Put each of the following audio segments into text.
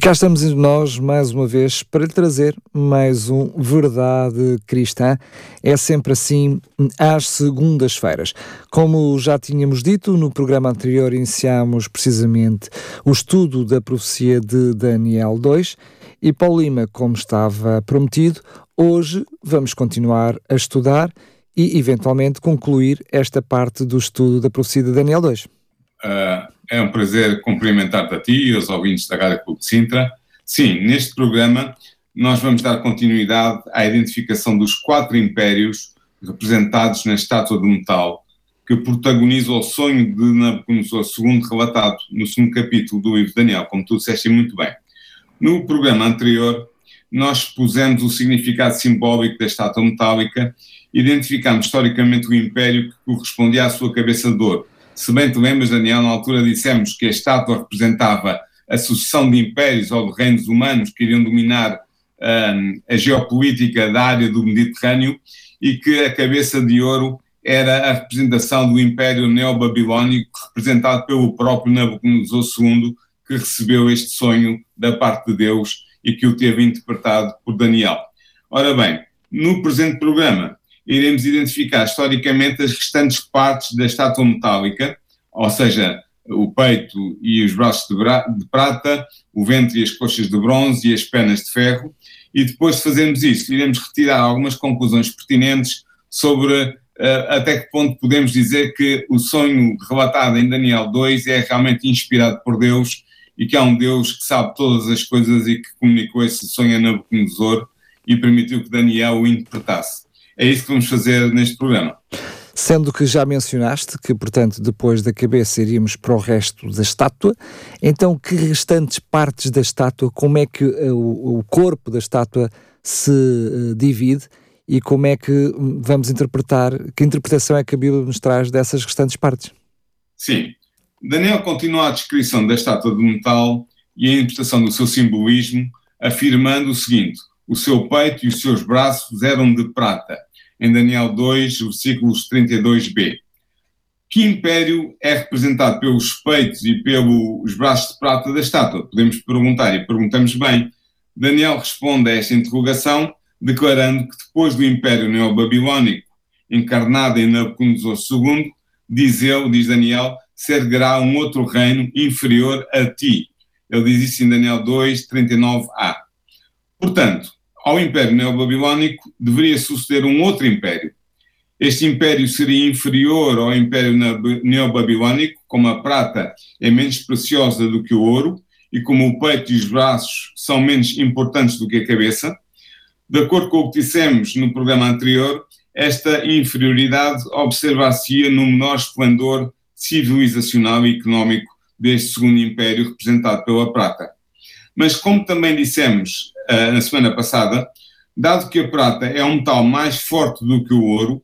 Cá estamos nós mais uma vez para trazer mais um Verdade Cristã. É sempre assim às segundas-feiras. Como já tínhamos dito, no programa anterior iniciámos precisamente o estudo da profecia de Daniel 2 e Paulo Lima, como estava prometido, hoje vamos continuar a estudar e eventualmente concluir esta parte do estudo da profecia de Daniel 2. Uh, é um prazer cumprimentar-te a ti e aos ouvintes da Rádio Clube de Sintra. Sim, neste programa nós vamos dar continuidade à identificação dos quatro impérios representados na estátua de metal que protagoniza o sonho de Nabucodonosor II relatado no segundo capítulo do livro de Daniel, como tu disseste muito bem. No programa anterior, nós expusemos o significado simbólico da estátua metálica, identificamos historicamente o império que correspondia à sua cabeça de ouro, se bem te lembras, Daniel, na altura dissemos que a estátua representava a sucessão de impérios ou de reinos humanos que iriam dominar um, a geopolítica da área do Mediterrâneo e que a cabeça de ouro era a representação do Império Neobabilónico, representado pelo próprio Nabucodonosor II, que recebeu este sonho da parte de Deus e que o teve interpretado por Daniel. Ora bem, no presente programa iremos identificar historicamente as restantes partes da estátua metálica, ou seja, o peito e os braços de, de, prata, o ventre e as coxas de bronze e as pernas de ferro, e depois de fazermos isso, iremos retirar algumas conclusões pertinentes sobre uh, até que ponto podemos dizer que o sonho relatado em Daniel 2 é realmente inspirado por Deus e que há um Deus que sabe todas as coisas e que comunicou esse sonho a Nabucodonosor e permitiu que Daniel o interpretasse. É isso que vamos fazer neste programa. Sendo que já mencionaste que, portanto, depois da cabeça iríamos para o resto da estátua, então que restantes partes da estátua, como é que uh, o, corpo da estátua se uh, divide e como é que vamos interpretar, que interpretação é que a Bíblia nos traz dessas restantes partes? Sim. Daniel continua a descrição da estátua de metal e a interpretação do seu simbolismo, afirmando o seguinte: o seu peito e os seus braços eram de prata em Daniel 2, versículos 32b. Que império é representado pelos peitos e pelos braços de prata da estátua? Podemos perguntar e perguntamos bem. Daniel responde a esta interrogação declarando que depois do Império Neobabilónico, encarnado em Nabucodonosor II, diz ele, diz Daniel, se erguerá um outro reino inferior a ti. Ele diz isso em Daniel 2, 39a. Portanto, ao Império Neobabilónico deveria suceder um outro império. Este império seria inferior ao Império Neobabilónico, como a prata é menos preciosa do que o ouro e como o peito e os braços são menos importantes do que a cabeça. De acordo com o que dissemos no programa anterior, esta inferioridade observar-se-ia no menor esplendor civilizacional e económico deste segundo império representado pela prata. Mas, como também dissemos uh, na semana passada, dado que a prata é um metal mais forte do que o ouro,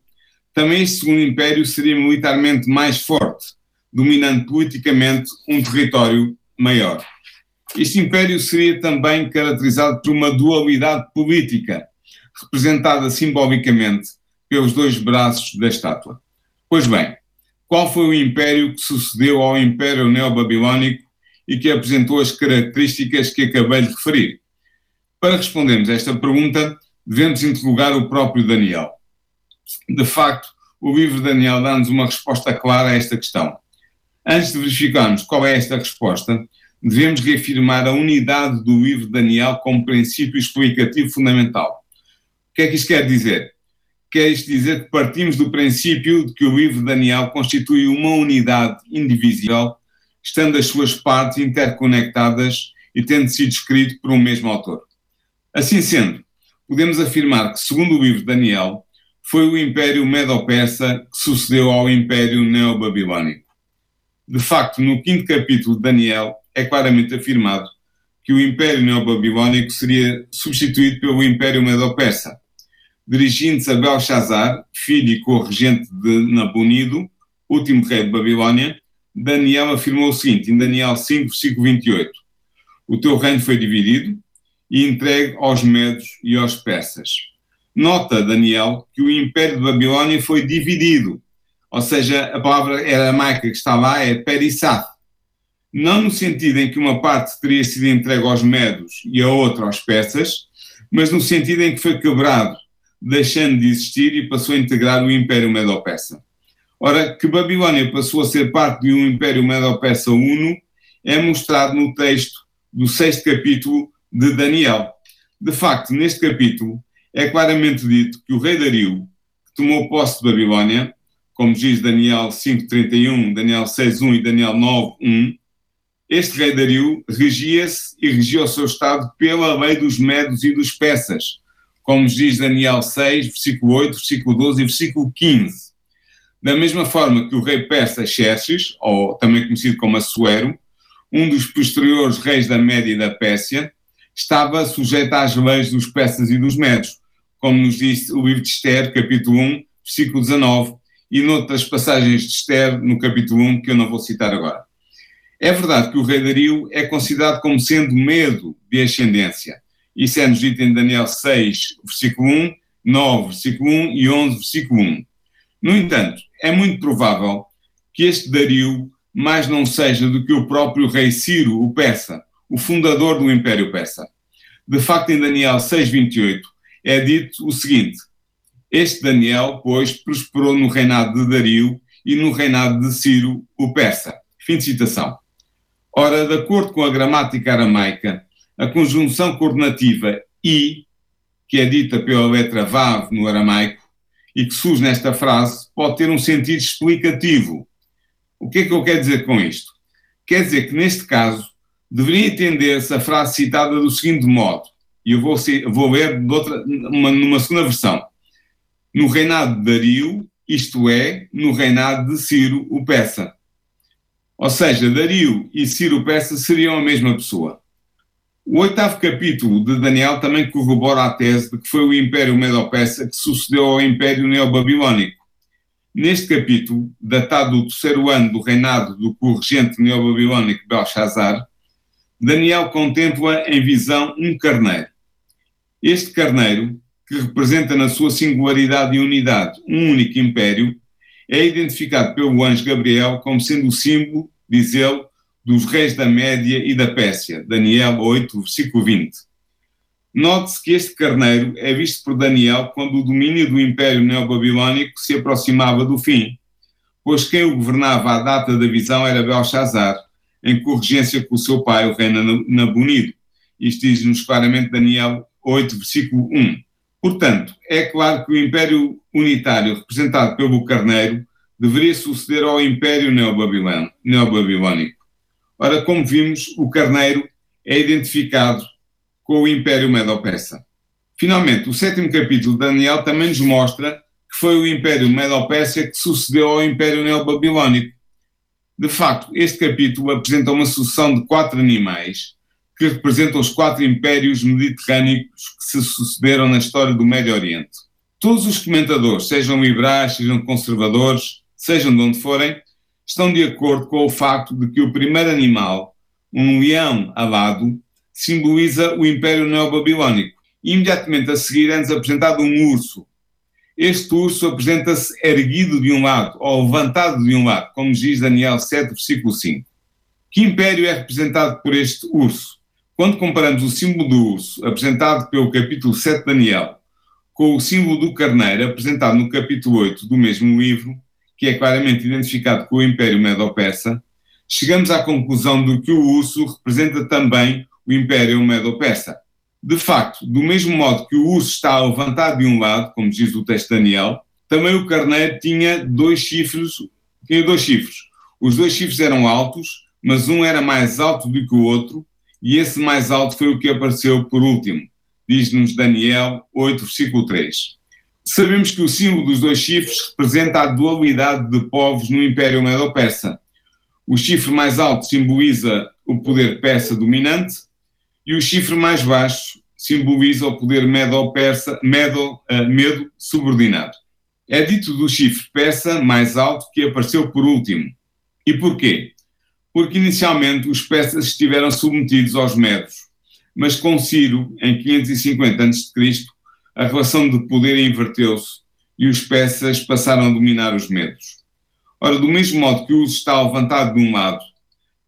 também este segundo império seria militarmente mais forte, dominando politicamente um território maior. Este império seria também caracterizado por uma dualidade política, representada simbolicamente pelos dois braços da estátua. Pois bem, qual foi o império que sucedeu ao Império Neobabilónico e que apresentou as características que acabei de referir? Para respondermos a esta pergunta, devemos interrogar o próprio Daniel. De facto, o livro de Daniel dá-nos uma resposta clara a esta questão. Antes de verificarmos qual é esta resposta, devemos reafirmar a unidade do livro de Daniel como princípio explicativo fundamental. O que é que isto quer dizer? Quer isto dizer que partimos do princípio de que o livro de Daniel constitui uma unidade indivisível estando as suas partes interconectadas e tendo sido escrito por um mesmo autor. Assim sendo, podemos afirmar que, segundo o livro de Daniel, foi o Império Medo-Persa que sucedeu ao Império Neobabilónico. De facto, no quinto capítulo de Daniel é claramente afirmado que o Império Neobabilónico seria substituído pelo Império Medo-Persa. Dirigindo-se a Belshazzar, filho e corregente de Nabonido, último rei de Babilónia, Daniel afirmou o seguinte, em Daniel 5, versículo 28, o teu reino foi dividido e entregue aos medos e aos persas. Nota, Daniel, que o império de Babilónia foi dividido, ou seja, a palavra aramaica que está lá é perissat, não no sentido em que uma parte teria sido entregue aos medos e a outra aos persas, mas no sentido em que foi quebrado, deixando de existir e passou a integrar o Império Medo-Persa. Ora, que Babilónia passou a ser parte de um Império Medo-Persa uno é mostrado no texto do sexto capítulo de Daniel. De facto, neste capítulo é claramente dito que o rei Dario, que tomou posse de Babilónia, como diz Daniel 5.31, Daniel 6.1 e Daniel 9.1, este rei Dario regia-se e regia o seu Estado pela lei dos medos e dos persas, como diz Daniel 6, versículo 8, versículo 12 e versículo 15. Da mesma forma que o rei persa Xerxes, ou também conhecido como Assuero, um dos posteriores reis da Média e da Pérsia, estava sujeito às leis dos persas e dos medos, como nos diz o livro de Esther, capítulo 1, versículo 19, e noutras passagens de Esther, no capítulo 1, que eu não vou citar agora. É verdade que o rei Dario é considerado como sendo medo de ascendência. Isso é nos dito em Daniel 6, versículo 1, 9, versículo 1 e 11, versículo 1. No entanto, é muito provável que este Dario mais não seja do que o próprio rei Ciro, o persa, o fundador do Império Persa. De facto, em Daniel 6, 28, é dito o seguinte: Este Daniel, pois, prosperou no reinado de Dario e no reinado de Ciro, o persa. Fim de citação. Ora, de acordo com a gramática aramaica, a conjunção coordenativa i, que é dita pela letra vav no aramaico, e que surge nesta frase, pode ter um sentido explicativo. O que é que eu quero dizer com isto? Quer dizer que, neste caso, deveria entender-se a frase citada do seguinte modo, e eu vou, vou ler outra, uma, numa segunda versão. No reinado de Dario, isto é, no reinado de Ciro, o Persa. Ou seja, Dario e Ciro Persa seriam a mesma pessoa. O oitavo capítulo de Daniel também corrobora a tese de que foi o Império Medo-Persa que sucedeu ao Império Neobabilónico. Neste capítulo, datado do terceiro ano do reinado do corregente neobabilónico Belshazzar, Daniel contempla em visão um carneiro. Este carneiro, que representa na sua singularidade e unidade um único império, é identificado pelo anjo Gabriel como sendo o símbolo, diz ele, dos reis da Média e da Pérsia, Daniel 8, versículo 20. Note-se que este carneiro é visto por Daniel quando o domínio do Império Neobabilónico se aproximava do fim, pois quem o governava à data da visão era Belshazzar, em corrigência com o seu pai, o rei Nabonido. Isto diz-nos claramente Daniel 8, versículo 1. Portanto, é claro que o Império Unitário, representado pelo Carneiro, deveria suceder ao Império Neobabilónico. Ora, como vimos, o Carneiro é identificado com o Império Medo-Persa. Finalmente, o sétimo capítulo de Daniel também nos mostra que foi o Império Medo-Persa que sucedeu ao Império Neobabilónico. De facto, este capítulo apresenta uma sucessão de quatro animais que representam os quatro impérios mediterrâneos que se sucederam na história do Médio Oriente. Todos os comentadores, sejam liberais, sejam conservadores, sejam de onde forem, estão de acordo com o facto de que o primeiro animal, um leão alado, simboliza o Império Neobabilónico. Imediatamente a seguir é-nos apresentado um urso. Este urso apresenta-se erguido de um lado, ou levantado de um lado, como diz Daniel 7, versículo 5. Que império é representado por este urso? Quando comparamos o símbolo do urso, apresentado pelo capítulo 7 de Daniel, com o símbolo do carneiro, apresentado no capítulo 8 do mesmo livro, que é claramente identificado com o Império Medo-Persa, chegamos à conclusão de que o urso representa também o Império Medo-Persa. De facto, do mesmo modo que o urso está levantado de um lado, como diz o texto de Daniel, também o carneiro tinha dois chifres, tinha dois chifres. Os dois chifres eram altos, mas um era mais alto do que o outro, e esse mais alto foi o que apareceu por último, diz-nos Daniel 8, versículo 3. Sabemos que o símbolo dos dois chifres representa a dualidade de povos no Império Medo-Persa. O chifre mais alto simboliza o poder persa dominante e o chifre mais baixo simboliza o poder medo-persa, medo, uh, medo subordinado. É dito do chifre persa mais alto que apareceu por último. E porquê? Porque inicialmente os persas estiveram submetidos aos medos, mas com Ciro, em 550 a.C., a relação de poder inverteu-se e os persas passaram a dominar os medos. Ora, do mesmo modo que o urso está levantado de um lado,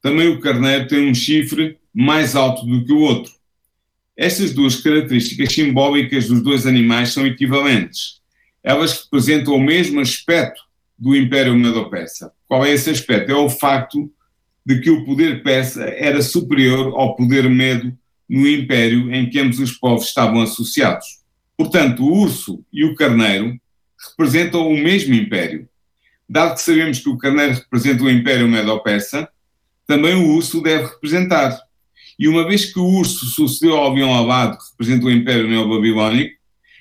também o carneiro tem um chifre mais alto do que o outro. Estas duas características simbólicas dos dois animais são equivalentes. Elas representam o mesmo aspecto do Império Medo-Persa. Qual é esse aspecto? É o facto de que o poder persa era superior ao poder medo no Império em que ambos os povos estavam associados. Portanto, o urso e o carneiro representam o mesmo Império. Dado que sabemos que o carneiro representa o Império Medo-Persa, também o urso deve representar. E uma vez que o urso sucedeu ao avião alado, que representa o Império Neobabilónico,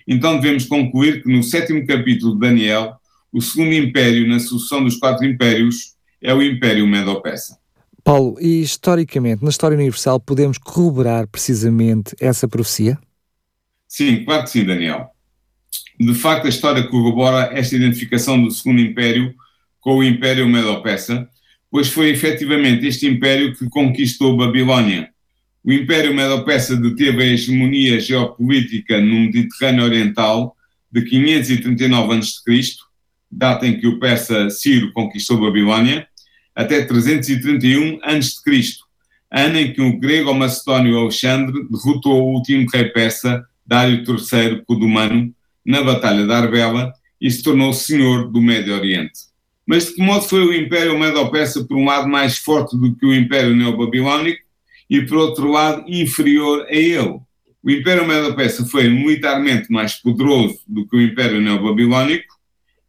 então devemos concluir que no sétimo capítulo de Daniel, o segundo império na sucessão dos quatro impérios é o Império Medo-Persa. Paulo, e historicamente, na história universal, podemos corroborar precisamente essa profecia? Sim, claro que sim, Daniel. De facto, a história corrobora esta identificação do segundo império com o Império Medo-Persa, pois foi efetivamente este império que conquistou Babilónia, o Império Medo-Persa deteve a hegemonia geopolítica no Mediterrâneo Oriental de 539 a.C., data em que o persa Ciro conquistou Babilónia, até 331 a.C., ano em que o grego macedónio Alexandre derrotou o último rei persa, Dário III Codumano, na Batalha de Arbela e se tornou senhor do Médio Oriente. Mas de que modo foi o Império Medo-Persa, por um lado, mais forte do que o Império Neobabilónico e, por outro lado, inferior a ele. O Império Medo-Persa foi militarmente mais poderoso do que o Império Neobabilónico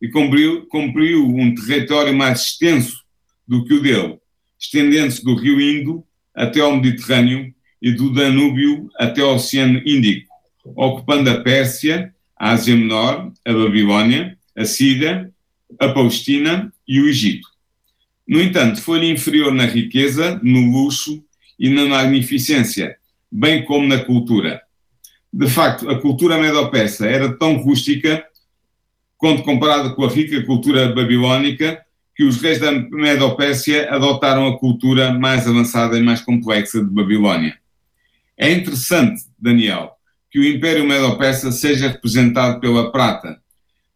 e cumpriu, cumpriu um território mais extenso do que o dele, estendendo-se do Rio Indo até ao Mediterrâneo e do Danúbio até ao Oceano Índico, ocupando a Pérsia, a Ásia Menor, a Babilónia, a Síria, a Palestina e o Egito. No entanto, foi-lhe inferior na riqueza, no luxo e na magnificência, bem como na cultura. De facto, a cultura medo-persa era tão rústica quando comparada com a rica cultura babilónica que os reis da Medo-Pérsia adotaram a cultura mais avançada e mais complexa de Babilónia. É interessante, Daniel, que o Império Medo-Persa seja representado pela prata.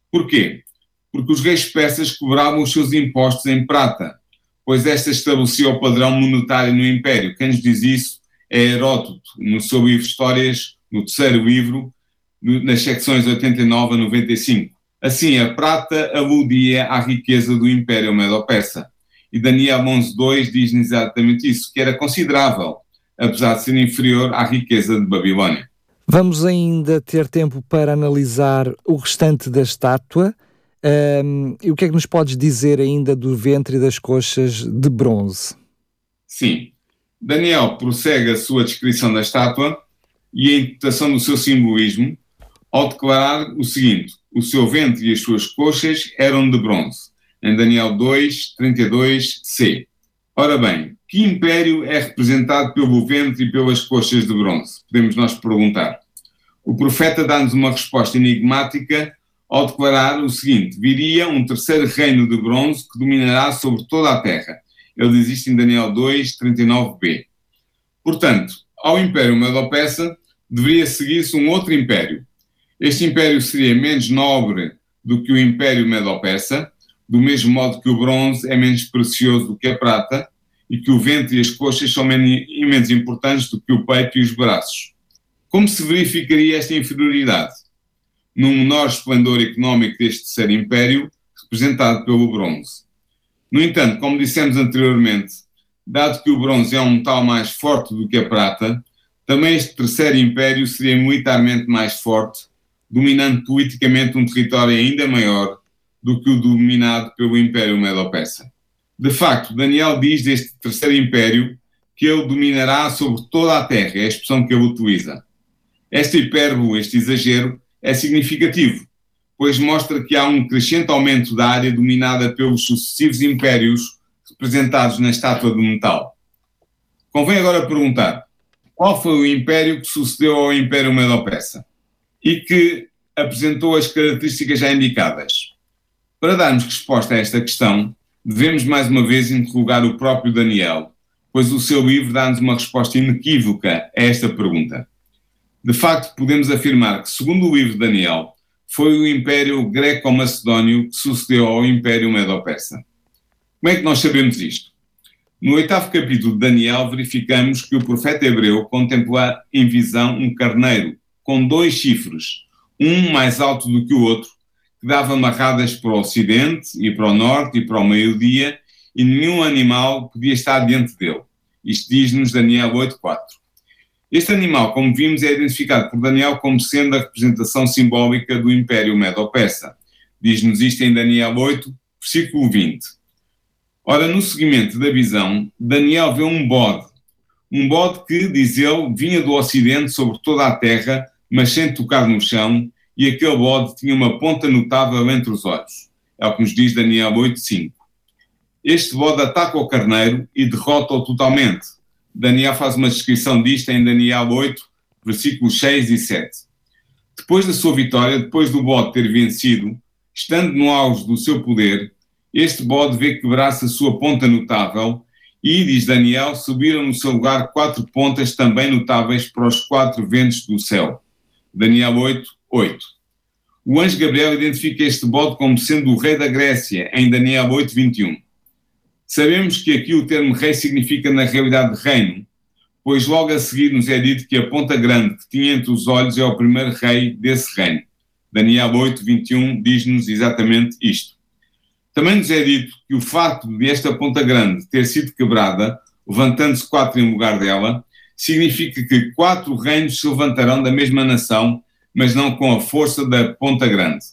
Porquê? Porque os reis persas cobravam os seus impostos em prata, pois esta estabelecia o padrão monetário no Império. Quem nos diz isso é Heródoto, no seu livro Histórias, no terceiro livro, nas secções 89 a 95. Assim, a prata aludia à riqueza do Império Medo-Persa. E Daniel 11.2 diz-nos exatamente isso, que era considerável, apesar de ser inferior à riqueza de Babilónia. Vamos ainda ter tempo para analisar o restante da estátua, um, e o que é que nos podes dizer ainda do ventre e das coxas de bronze? Sim. Daniel prossegue a sua descrição da estátua e a interpretação do seu simbolismo ao declarar o seguinte: o seu ventre e as suas coxas eram de bronze. Em Daniel 2, 32c. Ora bem, que império é representado pelo ventre e pelas coxas de bronze? Podemos nós perguntar. O profeta dá-nos uma resposta enigmática ao declarar o seguinte: viria um terceiro reino de bronze que dominará sobre toda a terra. Ele isto em Daniel 2, 39b. Portanto, ao Império Medo-Persa deveria seguir-se um outro império. Este império seria menos nobre do que o Império Medo-Persa, do mesmo modo que o bronze é menos precioso do que a prata e que o ventre e as coxas são menos importantes do que o peito e os braços. Como se verificaria esta inferioridade? Num menor esplendor económico deste terceiro império, representado pelo bronze. No entanto, como dissemos anteriormente, dado que o bronze é um metal mais forte do que a prata, também este terceiro império seria militarmente mais forte, dominando politicamente um território ainda maior do que o dominado pelo Império Medo-Persa. De facto, Daniel diz deste terceiro império que ele dominará sobre toda a terra, é a expressão que ele utiliza. Esta hipérbole, este exagero, é significativo, pois mostra que há um crescente aumento da área dominada pelos sucessivos impérios representados na estátua de metal. Convém agora perguntar: qual foi o império que sucedeu ao Império Medo-Persa e que apresentou as características já indicadas? Para darmos resposta a esta questão, devemos mais uma vez interrogar o próprio Daniel, pois o seu livro dá-nos uma resposta inequívoca a esta pergunta. De facto, podemos afirmar que, segundo o livro de Daniel, foi o Império Greco-Macedónio que sucedeu ao Império Medo-Persa. Como é que nós sabemos isto? No oitavo capítulo de Daniel, verificamos que o profeta hebreu contempla em visão um carneiro com dois chifres, um mais alto do que o outro, que dava amarradas para o ocidente e para o norte e para o meio-dia, e nenhum animal podia estar diante dele. Isto diz-nos Daniel 8.4. Este animal, como vimos, é identificado por Daniel como sendo a representação simbólica do Império Medo-Persa. Diz-nos isto em Daniel 8, versículo 20. Ora, no seguimento da visão, Daniel vê um bode. Um bode que, diz ele, vinha do ocidente sobre toda a terra, mas sem tocar no chão, e aquele bode tinha uma ponta notável entre os olhos. É o que nos diz Daniel 8, 5 este bode ataca o carneiro e derrota-o totalmente. Daniel faz uma descrição disto em Daniel 8, versículos 6 e 7. Depois da sua vitória, depois do bode ter vencido, estando no auge do seu poder, este bode vê quebrar-se a sua ponta notável e, diz Daniel, subiram no seu lugar quatro pontas também notáveis para os quatro ventos do céu. Daniel 8, 8. O anjo Gabriel identifica este bode como sendo o rei da Grécia, em Daniel 8, 21. Sabemos que aqui o termo rei significa na realidade reino, pois logo a seguir nos é dito que a ponta grande que tinha entre os olhos é o primeiro rei desse reino. Daniel 8, 21 diz-nos exatamente isto. Também nos é dito que o facto de esta ponta grande ter sido quebrada, levantando-se quatro em lugar dela, significa que quatro reinos se levantarão da mesma nação, mas não com a força da ponta grande.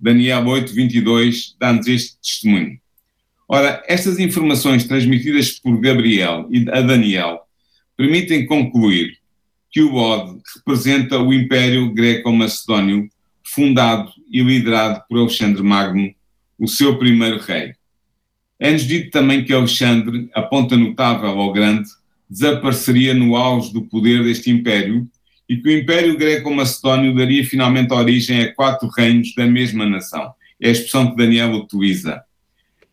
Daniel 8, 22 dá-nos este testemunho. Ora, estas informações transmitidas por Gabriel e a Daniel permitem concluir que o bode representa o Império Greco-Macedónio, fundado e liderado por Alexandre Magno, o seu primeiro rei. É-nos dito também que Alexandre, a ponta notável ou grande, desapareceria no auge do poder deste império e que o Império Greco-Macedónio daria finalmente origem a quatro reinos da mesma nação. É a expressão que Daniel utiliza.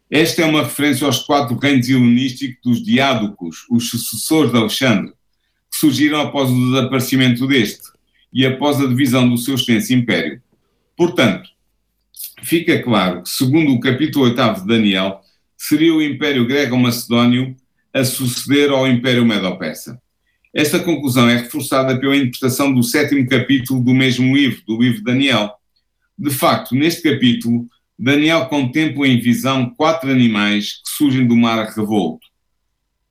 Esta é uma referência aos quatro reinos helenísticos dos diádocos, os sucessores de Alexandre, que surgiram após o desaparecimento deste e após a divisão do seu extenso império. Portanto, fica claro que, segundo o capítulo 8 de Daniel, seria o Império Grego-Macedónio a suceder ao Império Medo-Persa. Esta conclusão é reforçada pela interpretação do sétimo capítulo do mesmo livro, do livro de Daniel. De facto, neste capítulo, Daniel contempla em visão quatro animais que surgem do mar revolto.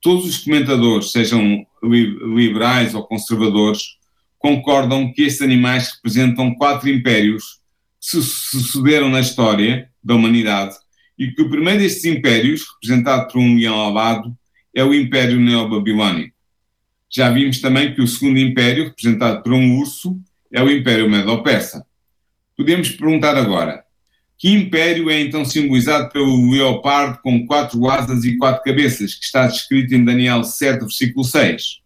Todos os comentadores, sejam liberais ou conservadores, concordam que estes animais representam quatro impérios que se sucederam na história da humanidade e que o primeiro destes impérios, representado por um leão alado, é o Império Neobabilónico. Já vimos também que o segundo império, representado por um urso, é o Império Medo-Persa. Podemos perguntar agora, que império é então simbolizado pelo leopardo com quatro asas e quatro cabeças, que está descrito em Daniel 7, versículo 6?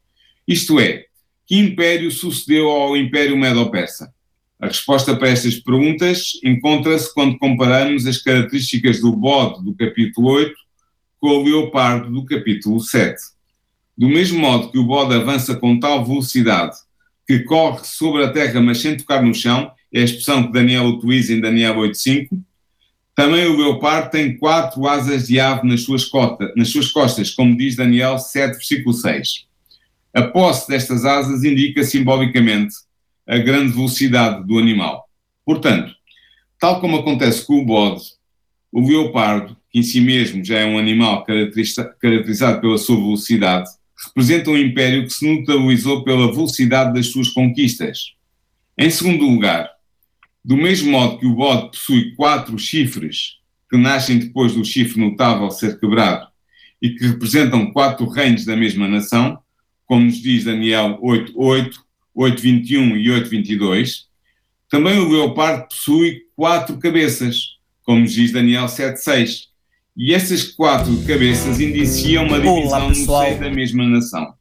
Isto é, que império sucedeu ao Império Medo-Persa? A resposta para estas perguntas encontra-se quando comparamos as características do bode do capítulo 8 com o leopardo do capítulo 7. Do mesmo modo que o bode avança com tal velocidade que corre sobre a terra mas sem tocar no chão, é a expressão que Daniel utiliza em Daniel 8.5. Também o leopardo tem quatro asas de ave nas suas, costas, nas suas costas, como diz Daniel 7, versículo 6. A posse destas asas indica simbolicamente a grande velocidade do animal. Portanto, tal como acontece com o bode, o leopardo, que em si mesmo já é um animal caracterizado pela sua velocidade, representa um império que se notabilizou pela velocidade das suas conquistas. Em segundo lugar, do mesmo modo que o bode possui quatro chifres que nascem depois do chifre notável ser quebrado e que representam quatro reinos da mesma nação, como nos diz Daniel 8.8, 8.21 e 8.22, também o leopardo possui quatro cabeças, como nos diz Daniel 7.6, e essas quatro cabeças indiciam uma divisão Olá, no seio da mesma nação.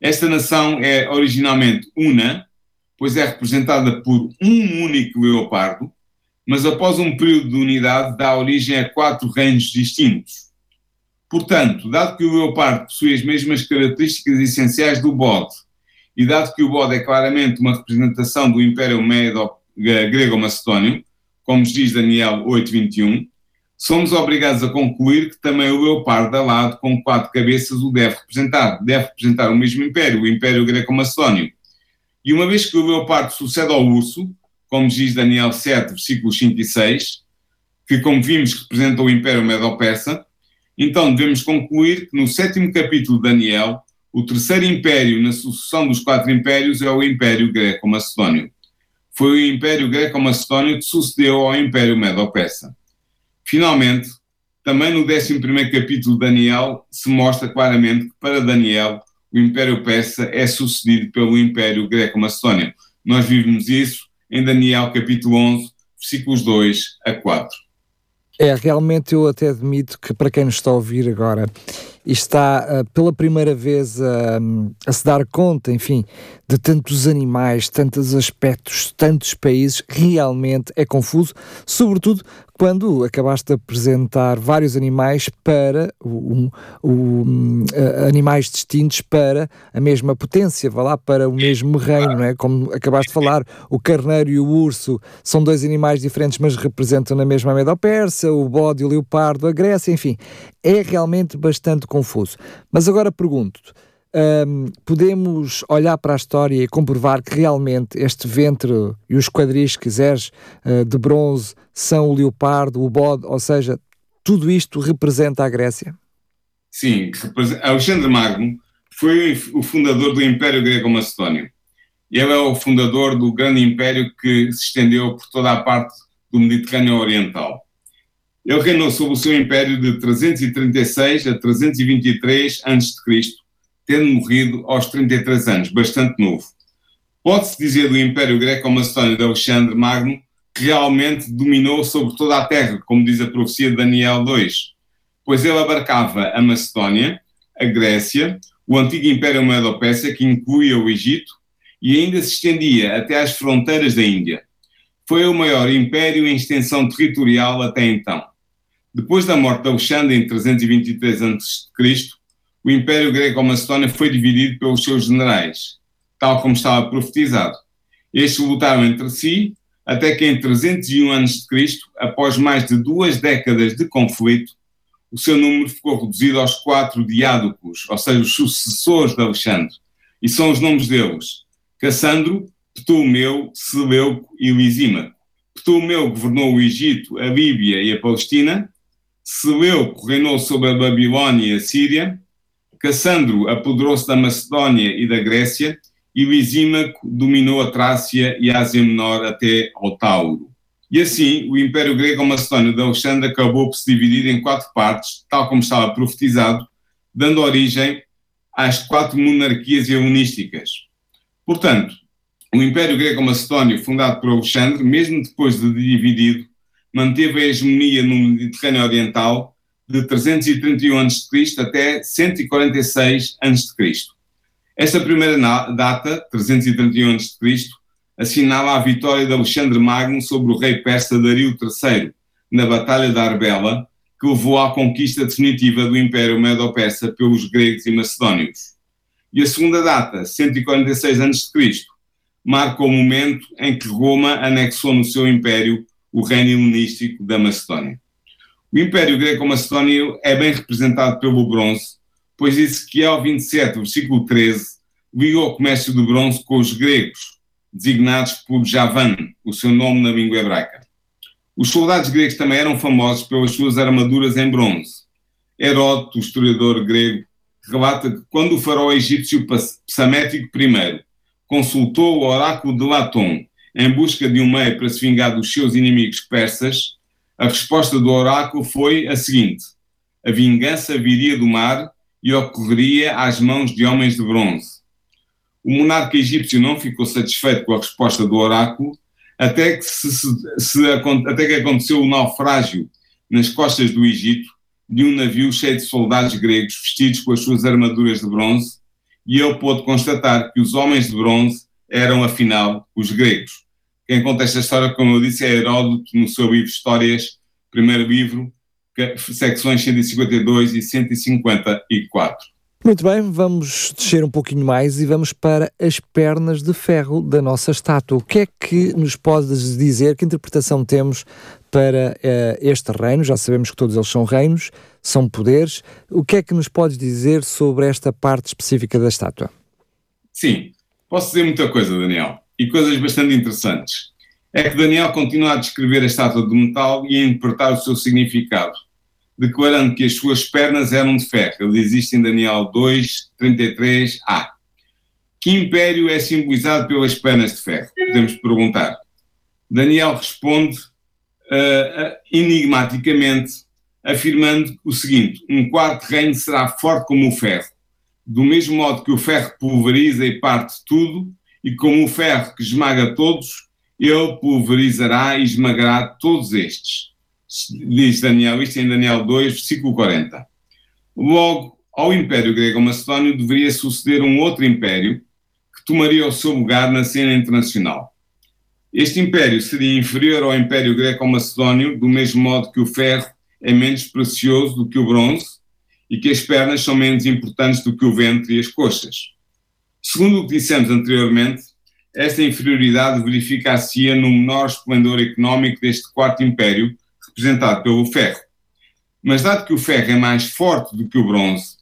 Esta nação é originalmente una, pois é representada por um único leopardo, mas após um período de unidade dá origem a quatro reinos distintos. Portanto, dado que o leopardo possui as mesmas características essenciais do bode, e dado que o bode é claramente uma representação do Império Medo Grego-Macedónio, como diz Daniel 8.21, somos obrigados a concluir que também o leopardo alado com quatro cabeças o deve representar. Deve representar o mesmo império, o Império Greco-Macedónio. E uma vez que o leopardo sucede ao urso, como diz Daniel 7, versículos 5 e 6, que, como vimos, representa o Império Medo-Persa, então devemos concluir que no sétimo capítulo de Daniel, o terceiro império na sucessão dos quatro impérios é o Império Greco-Macedónio. Foi o Império Greco-Macedónio que sucedeu ao Império Medo-Persa. Finalmente, também no 11 capítulo de Daniel se mostra claramente que para Daniel o Império Persa é sucedido pelo Império Greco-Macedónio. Nós vimos isso em Daniel capítulo 11, versículos 2 a 4. É, realmente eu até admito que para quem nos está a ouvir agora e está uh, pela primeira vez a, a se dar conta, enfim, de tantos animais, tantos aspectos, tantos países, realmente é confuso, sobretudo quando acabaste de apresentar vários animais para um, um, uh, animais distintos para a mesma potência, vá lá, para o mesmo reino, não é? Como acabaste de falar, o carneiro e o urso são dois animais diferentes, mas representam na mesma Medo-Persa, o bode e o leopardo, a Grécia, enfim, é realmente bastante confuso. Mas agora pergunto-te, um, podemos olhar para a história e comprovar que realmente este ventre e os quadris, se quiseres, uh, de bronze, são o leopardo, o bode, ou seja, tudo isto representa a Grécia? Sim, Alexandre Magno foi o fundador do Império Grego-Macedónio. Ele é o fundador do grande império que se estendeu por toda a parte do Mediterrâneo Oriental. Ele reinou sobre o seu império de 336 a 323 a.C., tendo morrido aos 33 anos, bastante novo. Pode-se dizer do Império Greco-Macedónio de Alexandre Magno que realmente dominou sobre toda a terra, como diz a profecia de Daniel 2, pois ele abarcava a Macedónia, a Grécia, o antigo Império Medo-Persa, que incluía o Egito, e ainda se estendia até às fronteiras da Índia. Foi o maior império em extensão territorial até então. Depois da morte de Alexandre em 323 a.C., o Império Greco-Macedónio foi dividido pelos seus generais, tal como estava profetizado. Estes lutaram entre si até que em 301 a.C., após mais de duas décadas de conflito, o seu número ficou reduzido aos quatro diádocos, ou seja, os sucessores de Alexandre. E são os nomes deles: Cassandro, Ptolomeu, Seleuco e Lisímaco. Ptolomeu governou o Egito, a Líbia e a Palestina. Seleuco reinou sobre a Babilónia e a Síria, Cassandro apoderou-se da Macedónia e da Grécia, e Lisímaco dominou a Trácia e a Ásia Menor até ao Tauro. E assim, o Império Grego-Macedónio de Alexandre acabou por se dividir em quatro partes, tal como estava profetizado, dando origem às quatro monarquias helenísticas. Portanto, o Império Grego-Macedónio, fundado por Alexandre, mesmo depois de dividido, manteve a hegemonia no Mediterrâneo Oriental de 331 a.C. até 146 a.C. Esta primeira data, 331 a.C., assinala a vitória de Alexandre Magno sobre o rei persa Dario III na Batalha da Arbela, que levou à conquista definitiva do Império Medo-Persa pelos gregos e macedónios. E a segunda data, 146 a.C., marca o momento em que Roma anexou no seu império o reino helenístico da Macedónia. O Império Greco-Macedónio é bem representado pelo bronze, pois Ezequiel 27, versículo 13, ligou o comércio do bronze com os gregos, designados por Javan, o seu nome na língua hebraica. Os soldados gregos também eram famosos pelas suas armaduras em bronze. Heródoto, o historiador grego, relata que quando o faraó egípcio Psamético I consultou o oráculo de Latom em busca de um meio para se vingar dos seus inimigos persas, a resposta do oráculo foi a seguinte: a vingança viria do mar e ocorreria às mãos de homens de bronze. O monarca egípcio não ficou satisfeito com a resposta do oráculo, até que, se, se, até que aconteceu o naufrágio nas costas do Egito de um navio cheio de soldados gregos vestidos com as suas armaduras de bronze, e ele pôde constatar que os homens de bronze eram, afinal, os gregos. Quem conta esta história, como eu disse, é Heródoto no seu livro Histórias, primeiro livro, secções 152 e 154. Muito bem, vamos descer um pouquinho mais e vamos para as pernas de ferro da nossa estátua. O que é que nos podes dizer? Que interpretação temos para uh, este reino? Já sabemos que todos eles são reinos, são poderes. O que é que nos podes dizer sobre esta parte específica da estátua? Sim, posso dizer muita coisa, Daniel, e coisas bastante interessantes. É que Daniel continua a descrever a estátua de metal e a interpretar o seu significado declarando que as suas pernas eram de ferro. Ele existe em Daniel 2, 33a. Que império é simbolizado pelas pernas de ferro? Podemos perguntar. Daniel responde uh, enigmaticamente, afirmando o seguinte: um quarto reino será forte como o ferro. Do mesmo modo que o ferro pulveriza e parte tudo, e como o ferro que esmaga todos, ele pulverizará e esmagará todos estes diz Daniel, isto em Daniel 2, versículo 40. Logo, ao Império Grego-Macedónio deveria suceder um outro império que tomaria o seu lugar na cena internacional. Este império seria inferior ao Império Greco-Macedónio, do mesmo modo que o ferro é menos precioso do que o bronze e que as pernas são menos importantes do que o ventre e as coxas. Segundo o que dissemos anteriormente, esta inferioridade verifica-se no menor esplendor económico deste quarto império, representado pelo ferro. Mas, dado que o ferro é mais forte do que o bronze,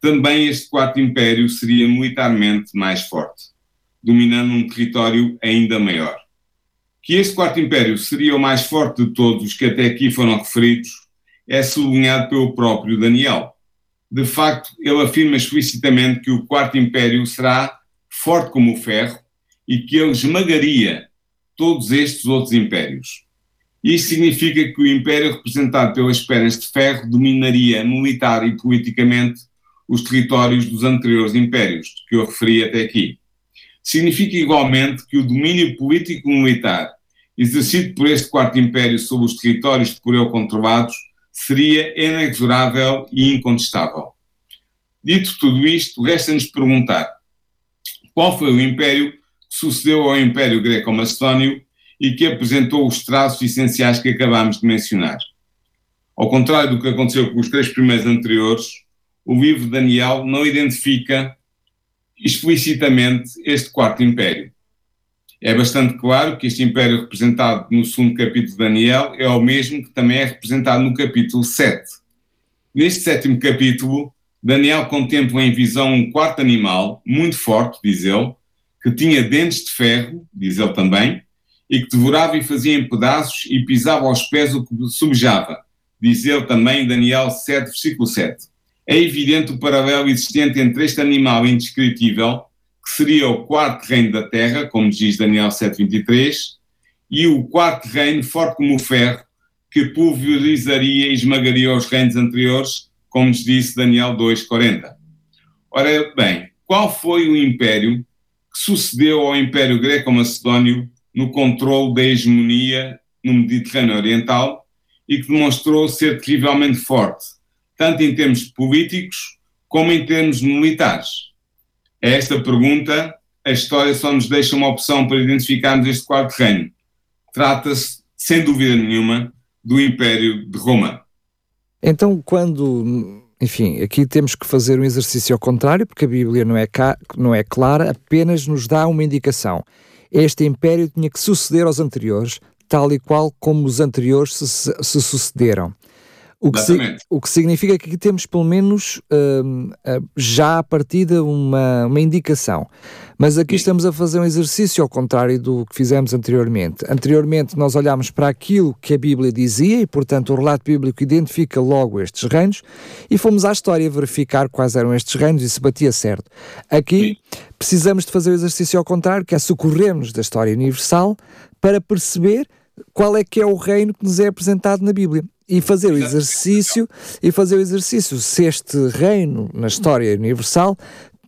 também este quarto império seria militarmente mais forte, dominando um território ainda maior. Que este quarto império seria o mais forte de todos os que até aqui foram referidos é sublinhado pelo próprio Daniel. De facto, ele afirma explicitamente que o quarto império será forte como o ferro e que ele esmagaria todos estes outros impérios. Isso significa que o império representado pelas pernas de ferro dominaria militar e politicamente os territórios dos anteriores impérios, que eu referi até aqui. Significa igualmente que o domínio político-militar exercido por este quarto império sobre os territórios por ele controlados seria inexorável e incontestável. Dito tudo isto, resta-nos perguntar qual foi o império que sucedeu ao Império Greco-Macedónio e que apresentou os traços essenciais que acabámos de mencionar. Ao contrário do que aconteceu com os três primeiros anteriores, o livro de Daniel não identifica explicitamente este quarto império. É bastante claro que este império representado no segundo capítulo de Daniel é o mesmo que também é representado no capítulo 7. Neste sétimo capítulo, Daniel contempla em visão um quarto animal, muito forte, diz ele, que tinha dentes de ferro, diz ele também, e que devorava e fazia em pedaços e pisava aos pés o que subjava. Diz ele também em Daniel 7, versículo 7. É evidente o paralelo existente entre este animal indescritível, que seria o quarto reino da terra, como diz Daniel 7,23, e o quarto reino, forte como o ferro, que pulverizaria e esmagaria os reinos anteriores, como disse Daniel 2,40. Ora bem, qual foi o império que sucedeu ao Império Greco-Macedónio no controle da hegemonia no Mediterrâneo Oriental e que demonstrou ser terrivelmente forte, tanto em termos políticos como em termos militares. A esta pergunta, a história só nos deixa uma opção para identificarmos este quarto reino. Trata-se, sem dúvida nenhuma, do Império de Roma. Então, quando enfim, aqui temos que fazer um exercício ao contrário, porque a Bíblia não é, não é clara, apenas nos dá uma indicação. Este império tinha que suceder aos anteriores, tal e qual como os anteriores se, se sucederam. O que, o que, significa que aqui temos pelo menos uh, já a partida uma, uma indicação. Mas aqui estamos a fazer um exercício ao contrário do que fizemos anteriormente. Anteriormente nós olhámos para aquilo que a Bíblia dizia e, portanto, o relato bíblico identifica logo estes reinos e fomos à história verificar quais eram estes reinos e se batia certo. Aqui precisamos de fazer o exercício ao contrário, que é socorrermos da história universal para perceber qual é que é o reino que nos é apresentado na Bíblia e fazer o exercício e fazer o exercício se este reino na história universal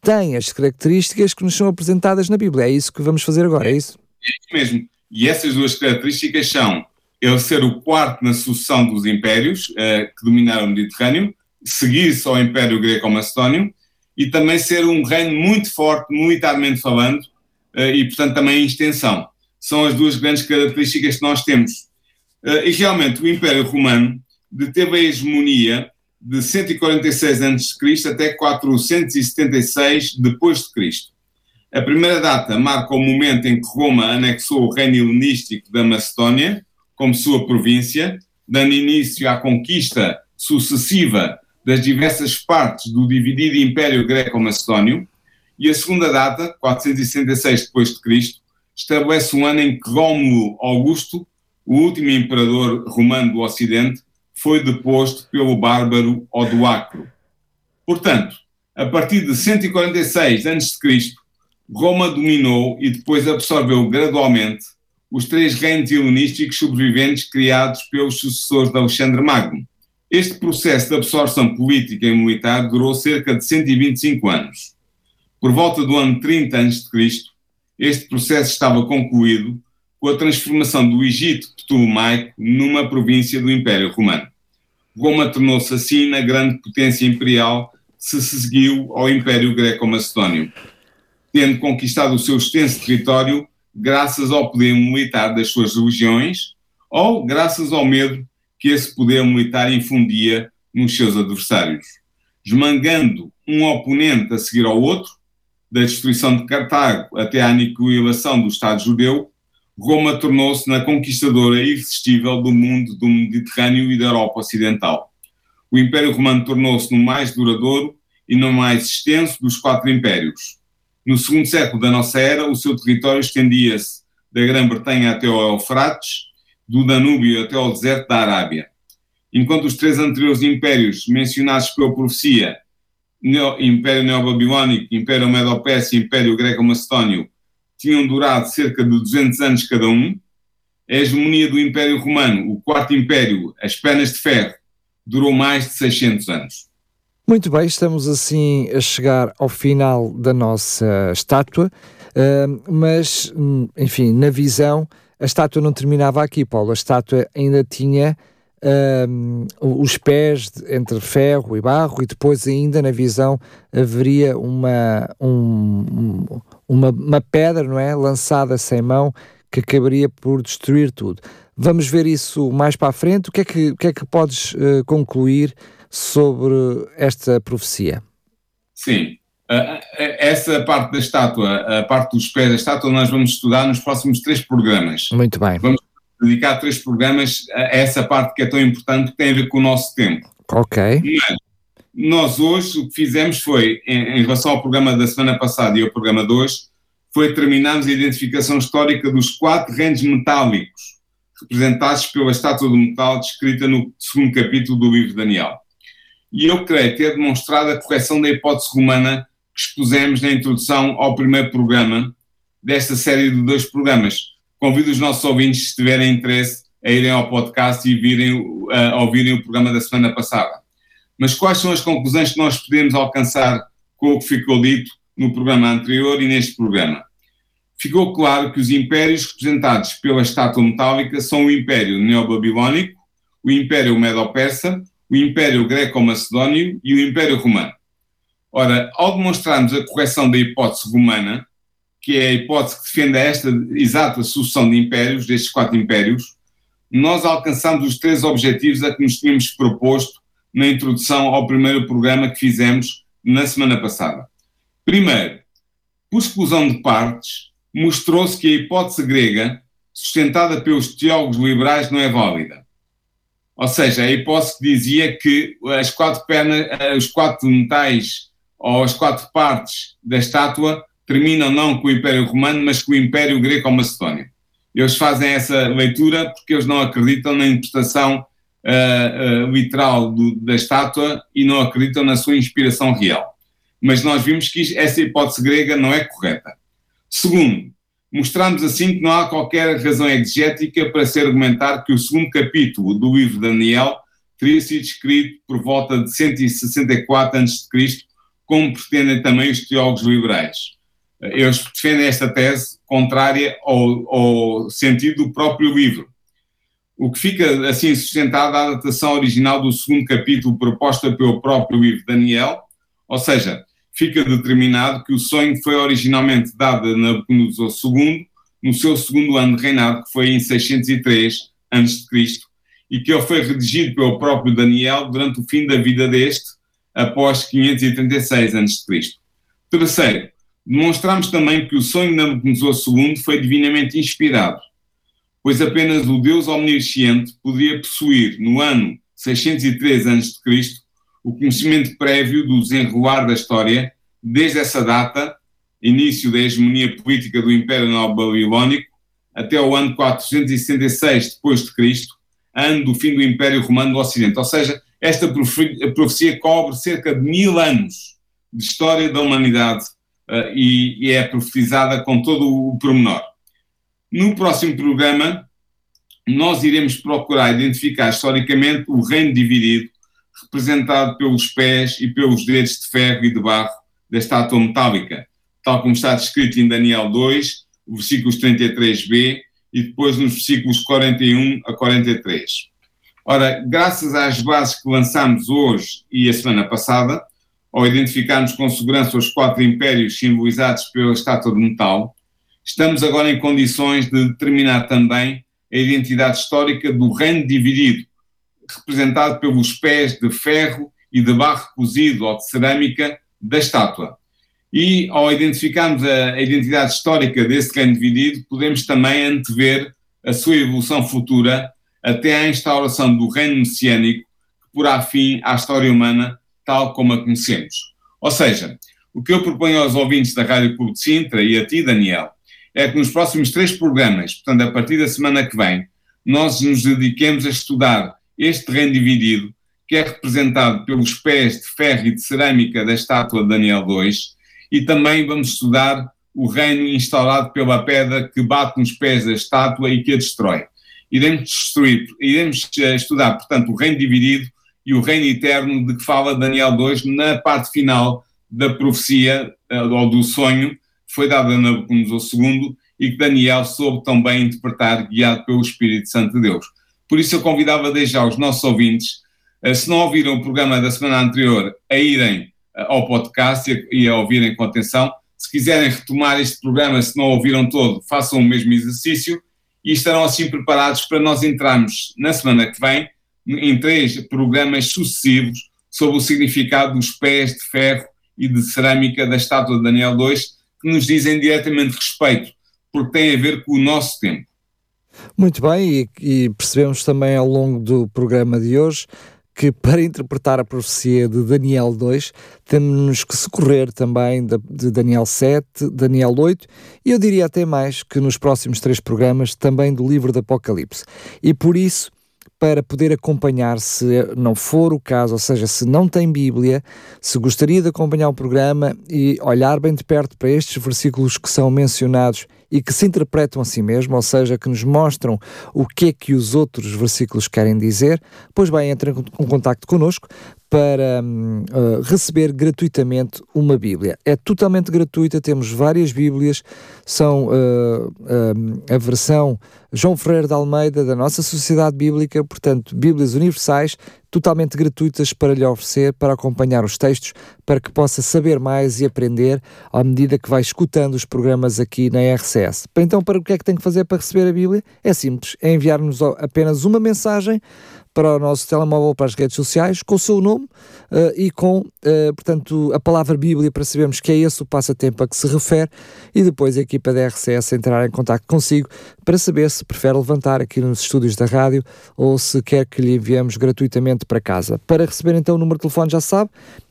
tem as características que nos são apresentadas na Bíblia. É isso que vamos fazer agora, é isso? É isso mesmo. E essas duas características são ele ser o quarto na sucessão dos impérios uh, que dominaram o Mediterrâneo, seguir-se ao Império Greco-Macedónio e também ser um reino muito forte, militarmente falando, uh, e portanto também em extensão. São as duas grandes características que nós temos. Uh, e realmente o Império Romano deteve a hegemonia de 146 a.C. até 476 depois de Cristo. A primeira data marca o momento em que Roma anexou o reino helenístico da Macedónia como sua província, dando início à conquista sucessiva das diversas partes do dividido Império Greco-Macedónio, e a segunda data, 466 depois de Cristo, estabelece um ano em que Rómulo Augusto, o último imperador romano do Ocidente, foi deposto pelo bárbaro Odoacro. Portanto, a partir de 146 a.C., Roma dominou e depois absorveu gradualmente os três reinos helenísticos sobreviventes criados pelos sucessores de Alexandre Magno. Este processo de absorção política e militar durou cerca de 125 anos. Por volta do ano 30 a.C., este processo estava concluído com a transformação do Egito Ptolomaico numa província do Império Romano. Roma tornou-se assim na grande potência imperial que se seguiu ao Império Greco-Macedónio, tendo conquistado o seu extenso território graças ao poder militar das suas legiões ou graças ao medo que esse poder militar infundia nos seus adversários, esmangando um oponente a seguir ao outro, da destruição de Cartago até à aniquilação do Estado judeu, Roma tornou-se na conquistadora irresistível do mundo do Mediterrâneo e da Europa Ocidental. O Império Romano tornou-se no mais duradouro e no mais extenso dos quatro impérios. No segundo século da nossa era, o seu território estendia-se da Grã-Bretanha até ao Eufrates, do Danúbio até ao deserto da Arábia. Enquanto os três anteriores impérios mencionados pela profecia Império Neobabilónico, Império Medo-Persa e Império Greco-Macedónio tinham durado cerca de 200 anos cada um. A hegemonia do Império Romano, o Quarto Império, as Penas de Ferro, durou mais de 600 anos. Muito bem, estamos assim a chegar ao final da nossa estátua, mas, hum, enfim, na visão, a estátua não terminava aqui, Paulo. A estátua ainda tinha um, os pés entre ferro e barro, e depois, ainda na visão, haveria uma, um, uma, uma pedra não é? lançada sem mão que acabaria por destruir tudo. Vamos ver isso mais para a frente. O que é que, o que, é que podes uh, concluir sobre esta profecia? Sim, uh, essa parte da estátua, a parte dos pés da estátua, nós vamos estudar nos próximos três programas. Muito bem. Vamos dedicar três programas a essa parte que é tão importante, que tem a ver com o nosso tempo. Ok. Mas nós hoje o que fizemos foi, em, em, relação ao programa da semana passada e ao programa de hoje, foi terminarmos a identificação histórica dos quatro reinos metálicos representados pela estátua do metal descrita no segundo capítulo do livro de Daniel. E eu creio ter demonstrado a correção da hipótese romana que expusemos na introdução ao primeiro programa desta série de dois programas Convido os nossos ouvintes, se tiverem interesse, a irem ao podcast e virem, a ouvirem o programa da semana passada. Mas quais são as conclusões que nós podemos alcançar com o que ficou dito no programa anterior e neste programa? Ficou claro que os impérios representados pela estátua metálica são o Império Neobabilónico, o Império Medo-Persa, o Império Greco-Macedónio e o Império Romano. Ora, ao demonstrarmos a correção da hipótese romana, que é a hipótese que defende esta exata sucessão de impérios, destes quatro impérios, nós alcançamos os três objetivos a que nos tínhamos proposto na introdução ao primeiro programa que fizemos na semana passada. Primeiro, por exclusão de partes, mostrou-se que a hipótese grega, sustentada pelos teólogos liberais, não é válida. Ou seja, a hipótese que dizia que as quatro pernas, os quatro metais ou as quatro partes da estátua terminam não com o Império Romano, mas com o Império Greco-Macedónio. Eles fazem essa leitura porque eles não acreditam na interpretação uh, uh, literal do, da estátua e não acreditam na sua inspiração real. Mas nós vimos que essa hipótese grega não é correta. Segundo, mostramos assim que não há qualquer razão exegética para se argumentar que o segundo capítulo do livro de Daniel teria sido escrito por volta de 164 a.C., como pretendem também os teólogos liberais eles defendem esta tese contrária ao, ao, sentido do próprio livro. O que fica assim sustentado à adaptação original do segundo capítulo proposta pelo próprio livro Daniel, ou seja, fica determinado que o sonho foi originalmente dado a Nabucodonosor II no seu segundo ano de reinado, que foi em 603 a.C., e que ele foi redigido pelo próprio Daniel durante o fim da vida deste, após 536 a.C. Terceiro, demonstramos também que o sonho de Nabucodonosor II foi divinamente inspirado, pois apenas o Deus omnisciente podia possuir, no ano 603 a.C., o conhecimento prévio do desenrolar da história, desde essa data, início da hegemonia política do Império Babilónico, até o ano 466 depois de Cristo, ano do fim do Império Romano do Ocidente. Ou seja, esta profecia cobre cerca de mil anos de história da humanidade e, e, é profetizada com todo o pormenor. No próximo programa, nós iremos procurar identificar historicamente o reino dividido, representado pelos pés e pelos dedos de ferro e de barro da estátua metálica, tal como está descrito em Daniel 2, versículos 33b, e depois nos versículos 41 a 43. Ora, graças às bases que lançamos hoje e a semana passada, ao identificarmos com segurança os quatro impérios simbolizados pela estátua de metal, estamos agora em condições de determinar também a identidade histórica do reino dividido, representado pelos pés de ferro e de barro cozido ou de cerâmica da estátua. E ao identificarmos a, identidade histórica desse reino dividido, podemos também antever a sua evolução futura até à instauração do reino messiânico, que porá fim à história humana tal como a conhecemos. Ou seja, o que eu proponho aos ouvintes da Rádio Clube de Sintra e a ti, Daniel, é que nos próximos três programas, portanto, a partir da semana que vem, nós nos dediquemos a estudar este reino dividido, que é representado pelos pés de ferro e de cerâmica da estátua de Daniel II, e também vamos estudar o reino instaurado pela pedra que bate nos pés da estátua e que a destrói. Iremos, destruir, iremos eh, estudar, portanto, o reino dividido e o reino eterno de que fala Daniel 2 na parte final da profecia eh, ou do sonho que foi dado a Nabucodonosor II e que Daniel soube tão bem interpretar, guiado pelo Espírito Santo de Deus. Por isso eu convidava desde já os nossos ouvintes, eh, se não ouviram o programa da semana anterior, a irem ao podcast e a ouvirem com atenção. Se quiserem retomar este programa, se não ouviram todo, façam o mesmo exercício e estarão assim preparados para nós entrarmos na semana que vem em três programas sucessivos sobre o significado dos pés de ferro e de cerâmica da estátua de Daniel II, que nos dizem diretamente respeito, porque tem a ver com o nosso tempo. Muito bem, e, e percebemos também ao longo do programa de hoje que para interpretar a profecia de Daniel 2 temos que socorrer também de, Daniel 7, Daniel 8 e eu diria até mais que nos próximos três programas também do livro do Apocalipse. E por isso, para poder acompanhar, se não for o caso, ou seja, se não tem Bíblia, se gostaria de acompanhar o programa e olhar bem de perto para estes versículos que são mencionados e que se interpretam a si mesmo, ou seja, que nos mostram o que é que os outros versículos querem dizer, pois bem, entre em contato connosco para uh, receber gratuitamente uma Bíblia. É totalmente gratuita, temos várias Bíblias, são uh, uh, a versão João Ferreira de Almeida da nossa Sociedade Bíblica, portanto, Bíblias universais, totalmente gratuitas para lhe oferecer, para acompanhar os textos, para que possa saber mais e aprender à medida que vai escutando os programas aqui na RCS. Então, para o que é que tem que fazer para receber a Bíblia? É simples, é enviar-nos apenas uma mensagem para o nosso telemóvel, para as redes sociais, com o seu nome uh, e com, uh, portanto, a palavra Bíblia para sabermos que é esse o passatempo a que se refere e depois a equipa da RCS entrar em contato consigo para saber se prefere levantar aqui nos estúdios da rádio ou se quer que lhe enviemos gratuitamente para casa. Para receber então o número de telefone já sabe,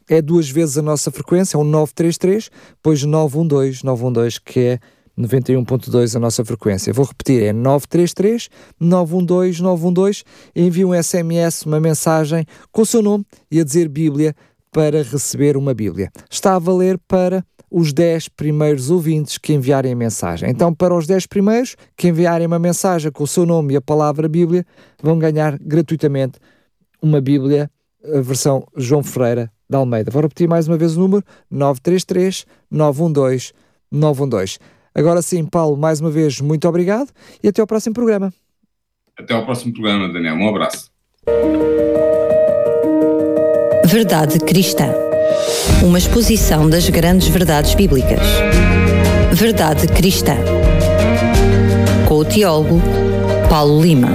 é duas vezes a nossa frequência, é um 933, depois 912, 912 que é 91.2 a nossa frequência. Vou repetir, é 933 912 912. Envie um SMS, uma mensagem com o seu nome e a dizer Bíblia para receber uma Bíblia. Está a valer para os 10 primeiros ouvintes que enviarem a mensagem. Então, para os 10 primeiros que enviarem uma mensagem com o seu nome e a palavra Bíblia, vão ganhar gratuitamente uma Bíblia, a versão João Ferreira da Almeida. Vou repetir mais uma vez o número: 933 912 912. Agora sim, Paulo, mais uma vez, muito obrigado e até ao próximo programa. Até ao próximo programa, Daniel. Um abraço. Verdade Cristã. Uma exposição das grandes verdades bíblicas. Verdade Cristã. o teólogo Paulo Lima.